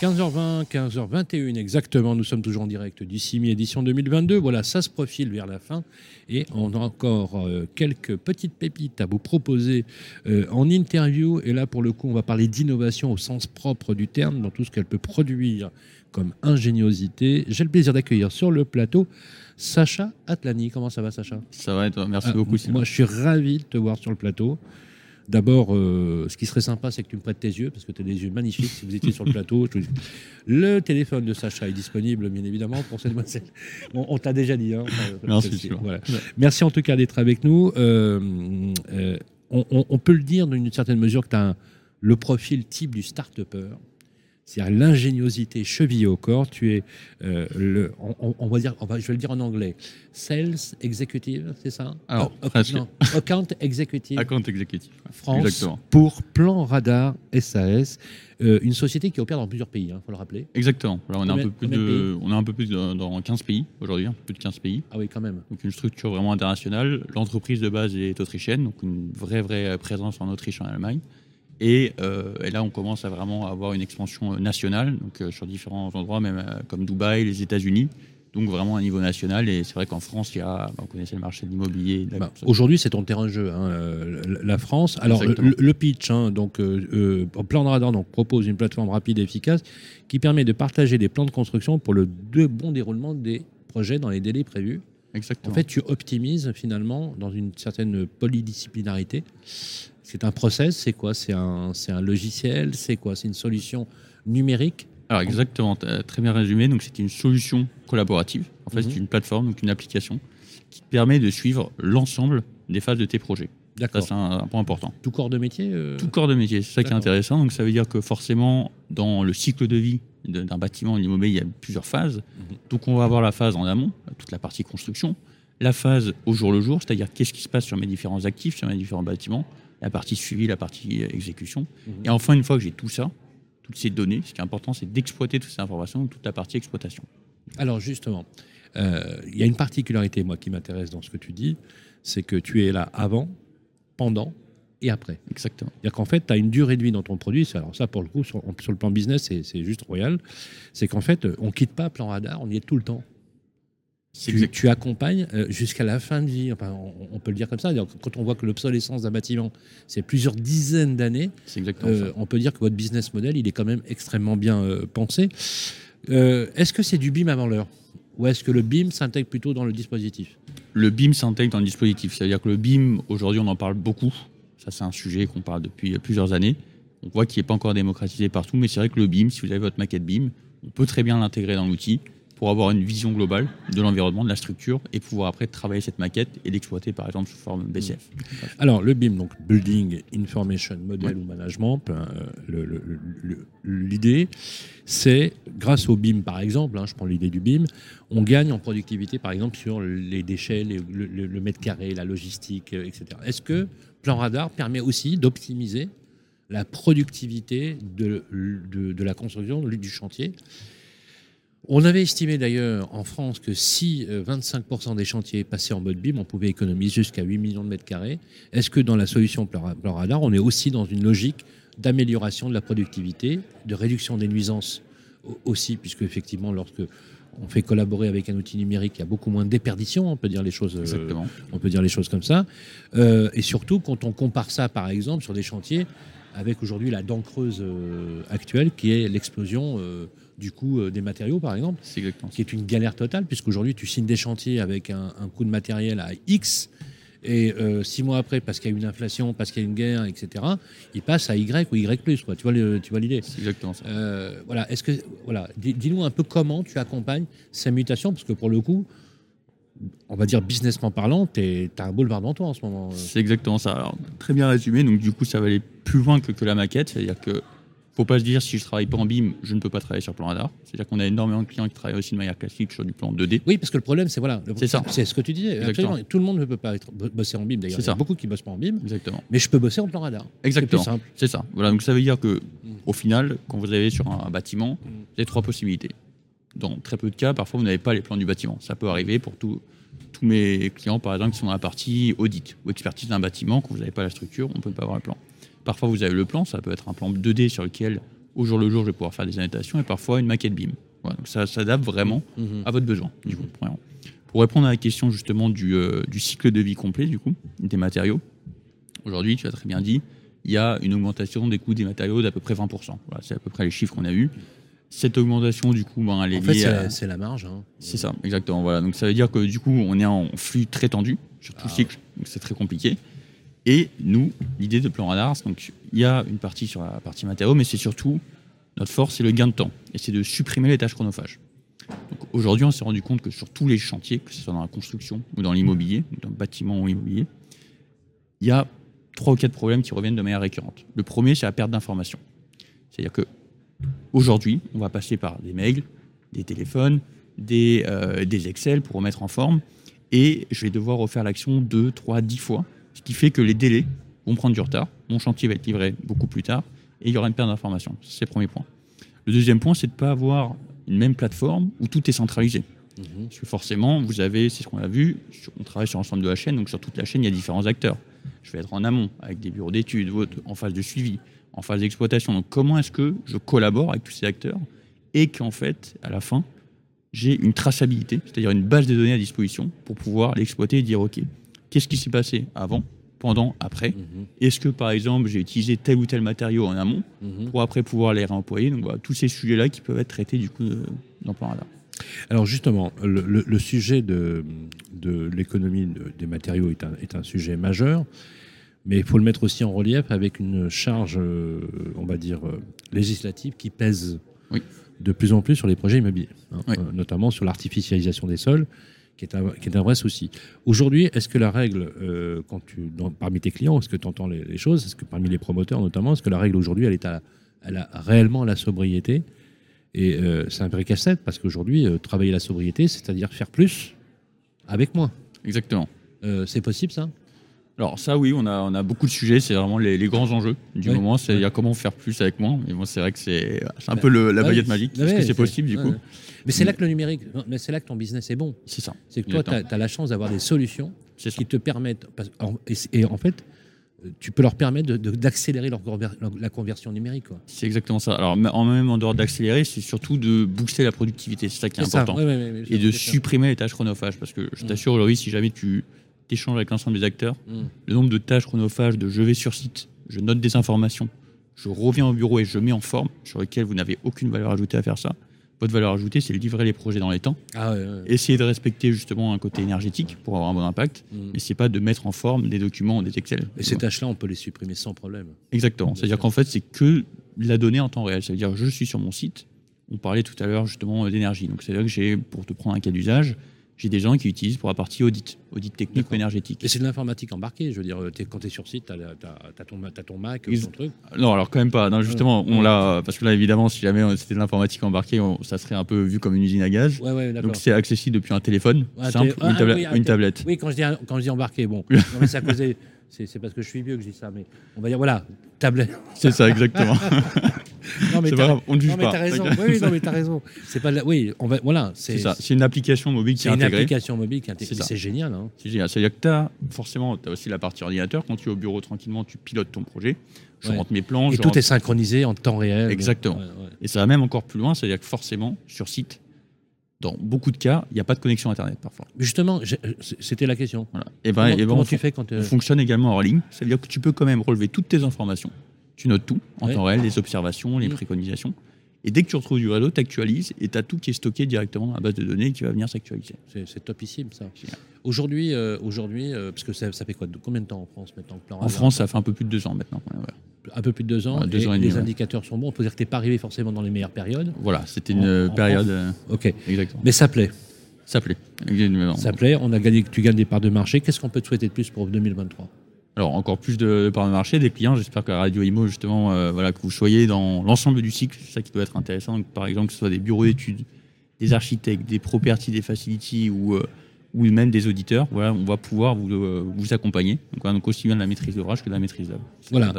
15h20, 15h21 exactement, nous sommes toujours en direct du CIMI édition 2022. Voilà, ça se profile vers la fin et on a encore euh, quelques petites pépites à vous proposer euh, en interview. Et là, pour le coup, on va parler d'innovation au sens propre du terme, dans tout ce qu'elle peut produire comme ingéniosité. J'ai le plaisir d'accueillir sur le plateau Sacha Atlani. Comment ça va, Sacha? Ça va et toi? Merci Ah, beaucoup. Sylvain. Moi, je suis ravi de te voir sur le plateau. D'abord, euh, ce qui serait sympa, c'est que tu me prêtes tes yeux, parce que tu as des yeux magnifiques. Si vous étiez sur le plateau, je le téléphone de Sacha est disponible, bien évidemment, pour cette. On, on t'a déjà dit. hein. Enfin, Merci, voilà. Merci en tout cas d'être avec nous. Euh, euh, on, on- on peut le dire d'une certaine mesure que tu as le profil type du start-upper. C'est-à-dire l'ingéniosité chevillée au corps. Tu es euh, le, on, va dire, on va, je vais le dire en anglais, sales executive, c'est ça? Alors, Oh, non, account executive Account exécutif. France Exactement. pour Plan Radar SAS, euh, une société qui opère dans plusieurs pays, il faut le rappeler. Exactement. Voilà, on, a un peu plus de on a un peu plus de- dans 15 pays aujourd'hui, peu plus de 15 pays. Ah oui, quand même. Donc une structure vraiment internationale. L'entreprise de base est autrichienne, donc une vraie vraie présence en Autriche et en Allemagne. Et, euh, et là, on commence à vraiment avoir une expansion nationale, donc euh, sur différents endroits, même euh, comme Dubaï, les États-Unis. Donc vraiment à niveau national. Et c'est vrai qu'en France, il y a, vous connaissez le marché de l'immobilier. de Bah. Aujourd'hui, c'est ton terrain de jeu, hein, la- France. Alors, le, pitch, hein, donc, euh, Plan Radar donc, propose une plateforme rapide et efficace qui permet de partager des plans de construction pour le de bon déroulement des projets dans les délais prévus. Exactement. En fait, tu optimises finalement dans une certaine polydisciplinarité. C'est un process, c'est quoi? C'est un, un logiciel, c'est quoi? C'est une solution numérique? Alors exactement, as très bien résumé. Donc c'est une solution collaborative. En fait, Mhm. c'est une plateforme, donc une application qui te permet de suivre l'ensemble des phases de tes projets. Ça, D'accord. c'est un, un point important. Tout corps de métier euh, Tout corps de métier, c'est ça qui est intéressant. Donc ça veut dire que forcément, dans le cycle de vie d'un bâtiment, l'immobilier, il y a plusieurs phases. Mhm. Donc on va avoir la phase en amont, toute la partie construction, la phase au jour le jour, c'est-à-dire qu'est-ce qui se passe sur mes différents actifs, sur mes différents bâtiments, la partie suivi, la partie euh, exécution. Mhm. Et enfin, une fois que j'ai tout ça, toutes ces données, ce qui est important, c'est d'exploiter toutes ces informations, toute la partie exploitation. Alors justement, euh, il y a une particularité, moi, qui m'intéresse dans ce que tu dis, c'est que tu es là avant, pendant et après. Exactement. C'est-à-dire qu'en fait, tu as une durée de vie dans ton produit. Alors ça, pour le coup, sur, sur le plan business, c'est- c'est juste royal. C'est qu'en fait, on ne quitte pas plan radar, on y est tout le temps. C'est Tu, tu accompagnes euh, jusqu'à la fin de vie. Enfin, on, peut le dire comme ça. Quand on voit que l'obsolescence d'un bâtiment, c'est plusieurs dizaines d'années, euh, on peut dire que votre business model, il est quand même extrêmement bien euh, pensé. Euh, est-ce que c'est du BIM avant l'heure? Ou est-ce que le BIM s'intègre plutôt dans le dispositif? Le BIM s'intègre dans le dispositif. C'est-à-dire que le BIM, aujourd'hui, on en parle beaucoup. Ça, c'est un sujet qu'on parle depuis plusieurs années. On voit qu'il n'est pas encore démocratisé partout, mais c'est vrai que le BIM, si vous avez votre maquette BIM, on peut très bien l'intégrer dans l'outil pour avoir une vision globale de l'environnement, de la structure, et pouvoir après travailler cette maquette et l'exploiter, par exemple, sous forme BCF. Alors, le BIM, donc Building Information Model ou Management, euh, l'idée, c'est, grâce au BIM par exemple, hein, je prends l'idée du BIM, on gagne en productivité par exemple sur les déchets, les- le, le- le mètre carré, la logistique, euh, etc. Est-ce que Plan Radar permet aussi d'optimiser la productivité de, de- de la construction, du chantier on avait estimé d'ailleurs en France que si euh, 25% des chantiers passaient en mode BIM, on pouvait économiser jusqu'à 8 millions de mètres carrés. Est-ce que dans la solution Plan Plan Radar, on est aussi dans une logique d'amélioration de la productivité, de réduction des nuisances au- aussi, puisque effectivement, lorsque on fait collaborer avec un outil numérique, il y a beaucoup moins de déperdition, on peut dire les choses, euh, Exactement. on peut dire les choses comme ça. Euh, et surtout, quand on compare ça, par exemple, sur des chantiers, avec aujourd'hui la dent creuse euh, actuelle, qui est l'explosion euh, du coût euh, des matériaux, par exemple, C'est exactement qui est une galère totale, puisqu'aujourd'hui, tu signes des chantiers avec un, un coût de matériel à X, et euh, six mois après, parce qu'il y a une inflation, parce qu'il y a une guerre, etc., il passe à Y ou Y+. Quoi. Tu vois le- tu vois l'idée C'est exactement ça. euh, voilà, est-ce que voilà, dis- dis-nous un peu comment tu accompagnes ces mutations, parce que pour le coup, on va dire businessment parlant, tu as un boulevard devant toi en ce moment. C'est exactement ça. Alors, très bien résumé. Donc, du coup, ça va aller plus loin que, que la maquette. C'est-à-dire que faut pas se dire si je travaille pas en BIM, je ne peux pas travailler sur plan radar. C'est-à-dire qu'on a énormément de clients qui travaillent aussi de manière classique sur du plan 2D. Oui, parce que le problème, c'est voilà, C'est ça. C'est ce que tu disais. Absolument. Tout le monde ne peut pas être, bo- bosser en BIM. D'ailleurs, C'est il y a ça. beaucoup qui bossent pas en BIM, Exactement. mais je peux bosser en plan radar. Exactement. C'est plus simple. C'est ça. Voilà. Donc, ça veut dire que, Mm. au final, quand vous avez sur un bâtiment, Mm. vous avez trois possibilités. Dans très peu de cas, parfois vous n'avez pas les plans du bâtiment. Ça peut arriver pour tous tous mes clients, par exemple, qui sont dans la partie audit ou expertise d'un bâtiment. Quand vous n'avez pas la structure, on ne peut pas avoir le plan. Parfois, vous avez le plan, ça peut être un plan 2D sur lequel, au jour le jour, je vais pouvoir faire des annotations, et parfois une maquette BIM. Voilà, donc ça s'adapte vraiment Mhm. à votre besoin. du coup, premièrement. Pour répondre à la question justement du, euh, du cycle de vie complet du coup, des matériaux, aujourd'hui, tu as très bien dit, il y a une augmentation des coûts des matériaux d'à peu près 20%. Voilà, c'est à peu près les chiffres qu'on a eus. Cette augmentation, du coup, ben, elle est En fait, liée à- la, c'est la marge. hein. c'est ça, exactement. Voilà. Donc ça veut dire que du coup, on est en flux très tendu sur tout le cycle, donc c'est très compliqué. Et nous, l'idée de Plan Radar, donc il y a une partie sur la partie matériaux, mais c'est surtout notre force, c'est le gain de temps, et c'est de supprimer les tâches chronophages. Aujourd'hui, on s'est rendu compte que sur tous les chantiers, que ce soit dans la construction ou dans l'immobilier, ou dans le bâtiment ou immobilier, il y a trois ou quatre problèmes qui reviennent de manière récurrente. Le premier, c'est la perte d'information. C'est-à-dire que aujourd'hui, on va passer par des mails, des téléphones, des, euh, des Excel pour remettre en forme, et je vais devoir refaire l'action deux, trois, dix fois, ce qui fait que les délais vont prendre du retard, mon chantier va être livré beaucoup plus tard, et il y aura une perte d'information. C'est le premier point. Le deuxième point, c'est de ne pas avoir une même plateforme où tout est centralisé. Mhm. Parce que forcément, vous avez, c'est ce qu'on a vu, on travaille sur l'ensemble de la chaîne, donc sur toute la chaîne, il y a différents acteurs. Je vais être en amont, avec des bureaux d'études, en phase de suivi, en phase d'exploitation. Donc comment est-ce que je collabore avec tous ces acteurs et qu'en fait, à la fin, j'ai une traçabilité, c'est-à-dire une base de données à disposition pour pouvoir l'exploiter et dire, OK, qu'est-ce qui s'est passé avant, pendant, après? Mhm. Est-ce que, par exemple, j'ai utilisé tel ou tel matériau en amont Mhm. pour après pouvoir les réemployer? Donc voilà, tous ces sujets-là qui peuvent être traités du coup de- dans Plan Radar. Alors justement, le, le- le sujet de, de l'économie de- des matériaux est un, est un sujet majeur, mais il faut le mettre aussi en relief avec une charge, euh, on va dire, euh, législative qui pèse Oui. de plus en plus sur les projets immobiliers, hein, Oui. euh, notamment sur l'artificialisation des sols, qui est un, qui est un vrai souci. Aujourd'hui, est-ce que la règle, quand tu, dans- parmi tes clients, est-ce que tu entends les, les choses, est-ce que parmi les promoteurs notamment, est-ce que la règle aujourd'hui, elle est à, elle a réellement la sobriété? Et c'est un vrai casse-tête parce qu'aujourd'hui, travailler la sobriété, c'est-à-dire faire plus avec moins. Exactement. C'est possible ça? Alors ça oui, on a, on a beaucoup de sujets, c'est vraiment les, les grands enjeux du moment, c'est-à-dire comment faire plus avec moins. Mais bon, c'est vrai que c'est c'est un peu le- la baguette magique. Est-ce que c'est c'est- possible du coup. Mais c'est là que le numérique, c'est là que ton business est bon. C'est ça. C'est que toi, tu as, la chance d'avoir des solutions C'est qui te permettent. et, c'est- et en fait, tu peux leur permettre d'accélérer leur la conversion numérique. C'est exactement ça. Alors en même en dehors d'accélérer, c'est surtout de booster la productivité. C'est ça qui est, C'est important. ouais, ouais, ouais, ouais, Et de c'est supprimer les tâches chronophages. Parce que je Mm. t'assure aujourd'hui, si jamais tu échanges avec l'ensemble des acteurs, Mm. le nombre de tâches chronophages de je vais sur site, je note des informations, je reviens au bureau et je mets en forme, sur lequel vous n'avez aucune valeur ajoutée à faire ça. Votre valeur ajoutée, c'est de livrer les projets dans les temps. Ah, ouais, ouais. essayer de respecter justement un côté énergétique pour avoir un bon impact, Mm. mais c'est pas de mettre en forme des documents des Excel. Et ces tâches-là, on peut les supprimer sans problème. Exactement. Bien C'est-à dire sûr. qu'en fait, c'est que la donnée en temps réel. C'est-à-dire, je suis sur mon site. On parlait tout à l'heure justement d'énergie. Donc, c'est-à-dire que j'ai, pour te prendre un cas d'usage, j'ai des gens qui utilisent pour la partie audit, audit technique ou énergétique. Et c'est de l'informatique embarquée. Je veux dire, t'es- quand tu es sur site, tu as, ton, t'as ton Mac, Ils- ton truc. Non, alors quand même pas. Non, justement, on l'a, parce que là, évidemment, si jamais c'était de l'informatique embarquée, on- ça serait un peu vu comme une usine à gaz. Ouais, ouais, d'accord. Donc, c'est accessible depuis un téléphone Ouais, simple, une, ah, tabla- oui, ou une ok. tablette. Oui, quand je dis, quand je dis embarqué, bon. non, mais des- C'est c'est parce que je suis vieux que je dis ça, mais on va dire, voilà, tablette. C'est ça, exactement. Non, mais c'est t'as- on ne juge non, mais pas. t'as raison. Oui, non, mais t'as raison. C'est pas la- Oui, on va, voilà, C'est c'est ça. C'est une application mobile qui c'est est une intégrée. application mobile qui est intégrée. C'est. C'est génial. Hein. C'est génial. C'est-à-dire que tu as forcément, tu as aussi la partie ordinateur. Quand tu es au bureau tranquillement, tu pilotes ton projet. Je Ouais. rentre mes plans. Et tout rentre- est synchronisé en temps réel. Exactement. Ouais, ouais. Et ça va même encore plus loin. C'est-à-dire que forcément, sur site, dans beaucoup de cas, il n'y a pas de connexion Internet parfois. Justement, j'ai- c'était la question. Voilà. Et ben, comment et ben, comment on, tu fon- fais quand euh, on fonctionne également hors ligne. C'est-à-dire que tu peux quand même relever toutes tes informations. Tu notes tout en Ouais. temps réel, les observations, les Mhm. préconisations. Et dès que tu retrouves du réseau, tu actualises et tu as tout qui est stocké directement dans la base de données qui va venir s'actualiser. c'est topissime ça. Aujourd'hui, euh, aujourd'hui, euh, parce que ça, ça fait quoi de- Combien de temps en France maintenant que Plan En France, ça fait un peu plus de deux ans maintenant. Un peu plus de deux ans. Ouais, deux et ans et demi, les indicateurs sont bons. On peut dire que t'es pas arrivé forcément dans les meilleures périodes. Voilà, c'était une en période. euh, Ok. exactement. Mais ça plaît. Ça plaît. Exactement. Ça plaît. On a gagné. Tu gagnes des parts de marché. Qu'est-ce qu'on peut te souhaiter de plus pour 2023 Alors, encore plus de parts de marché, des clients. J'espère que la Radio Imo, justement, euh, voilà, que vous soyez dans l'ensemble du cycle. C'est ça qui doit être intéressant. Donc, par exemple, que ce soit des bureaux d'études, des architectes, des properties, des facilities ou euh, ou même des auditeurs, voilà, on va pouvoir vous, euh, vous accompagner. Donc, voilà, donc aussi bien de la maîtrise d'orage que de la maîtrise d'œuvre. Voilà.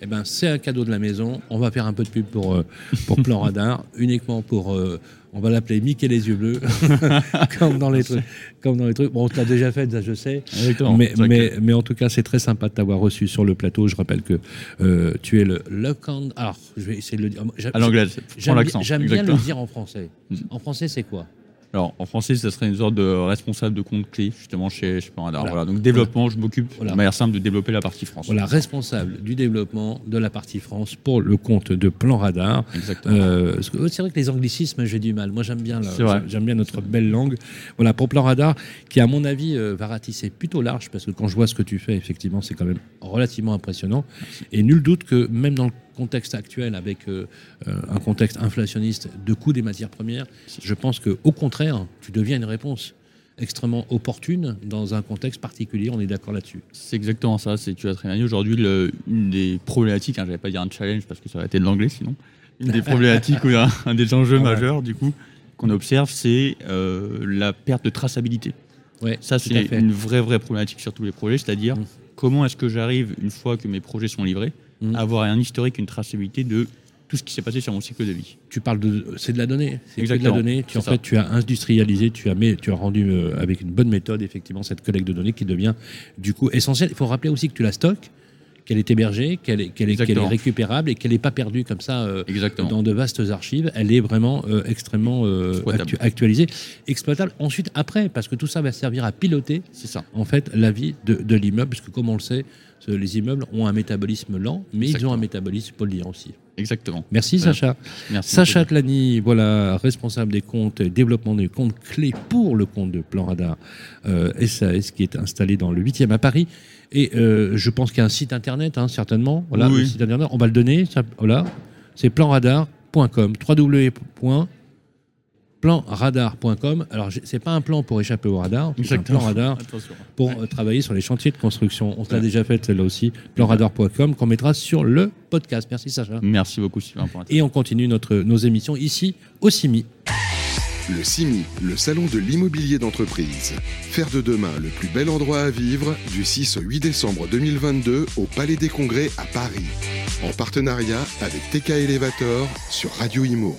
Eh ben, c'est un cadeau de la maison. On va faire un peu de pub pour, euh, pour Plan Radar, uniquement pour. euh, on va l'appeler Mickey les yeux bleus, comme dans les trucs. Comme dans les trucs. Bon, on l'a déjà fait, ça je sais. Exactement. Mais, mais, en tout cas, c'est très sympa de t'avoir reçu sur le plateau. Je rappelle que euh, tu es le. Alors, je vais essayer de le dire. À l'anglaise, prends J'aime bien, l'accent. j'aime bien exactement. le dire en français. En français, c'est quoi? Alors, en français, ça serait une sorte de responsable de compte clé, justement, chez, chez Plan Radar. Voilà. Voilà. Donc, développement, je m'occupe Voilà. de manière simple de développer la partie France. Voilà, responsable du développement de la partie France pour le compte de Plan Radar. Exactement. Euh, que, c'est vrai que les anglicismes, j'ai du mal. Moi, j'aime bien, j'aime bien notre belle langue. Voilà, pour Plan Radar, qui, à mon avis, euh, va ratisser plutôt large, parce que quand je vois ce que tu fais, effectivement, c'est quand même relativement impressionnant. Et nul doute que même dans le contexte actuel, avec euh, euh, un contexte inflationniste de coût des matières premières, je pense que au contraire, tu deviens une réponse extrêmement opportune dans un contexte particulier. On est d'accord là-dessus. C'est exactement ça, c'est tu as très bien dit. Aujourd'hui, une des problématiques, hein, je vais pas dire un challenge parce que ça aurait été de l'anglais sinon, une des problématiques ou un, un des enjeux Ah ouais. majeurs du coup qu'on observe, c'est euh, la perte de traçabilité. Ouais, Ça, c'est une vraie, vraie problématique sur tous les projets, c'est-à-dire Mm. comment est-ce que j'arrive, une fois que mes projets sont livrés, Mm. avoir un historique, une traçabilité de tout ce qui s'est passé sur mon cycle de vie. tu parles de c'est de la donnée. C'est de la Exactement, donnée. Tu en fait tu as industrialisé tu as mis- tu as rendu euh, avec une bonne méthode effectivement cette collecte de données qui devient du coup essentielle. Il faut rappeler aussi que tu la stockes qu'elle est hébergée qu'elle est, qu'elle est, qu'elle est Exactement. récupérable et qu'elle n'est pas perdue comme ça euh, Exactement. dans de vastes archives elle est vraiment euh, extrêmement euh, actu- actualisée exploitable ensuite après parce que tout ça va servir à piloter C'est ça. en fait la vie de, de l'immeuble parce que comme on le sait les immeubles ont un métabolisme lent mais ils ont un métabolisme dire aussi Exactement. merci. Sacha Merci. Sacha. Tlani, voilà, responsable des comptes, et développement des comptes clés pour le compte de Plan Radar euh, SAS qui est installé dans le 8e à Paris. Et euh, je pense qu'il y a un site internet, hein, certainement. Voilà, Oui. le site internet, on va le donner. ça- voilà, c'est planradar.com. www.planradar.com. Alors, c'est pas un plan pour échapper au radar, c'est un plan radar Attention. pour euh, travailler sur les chantiers de construction. On l'a Ouais. déjà fait celle-là aussi, planradar.com, qu'on mettra sur le podcast. Merci Sacha. Merci beaucoup, Sylvain, Et on continue notre, nos émissions ici au CIMI. Le CIMI, le salon de l'immobilier d'entreprise. Faire de demain le plus bel endroit à vivre du 6 au 8 décembre 2022 au Palais des Congrès à Paris. En partenariat avec TK Elevator sur Radio Imo.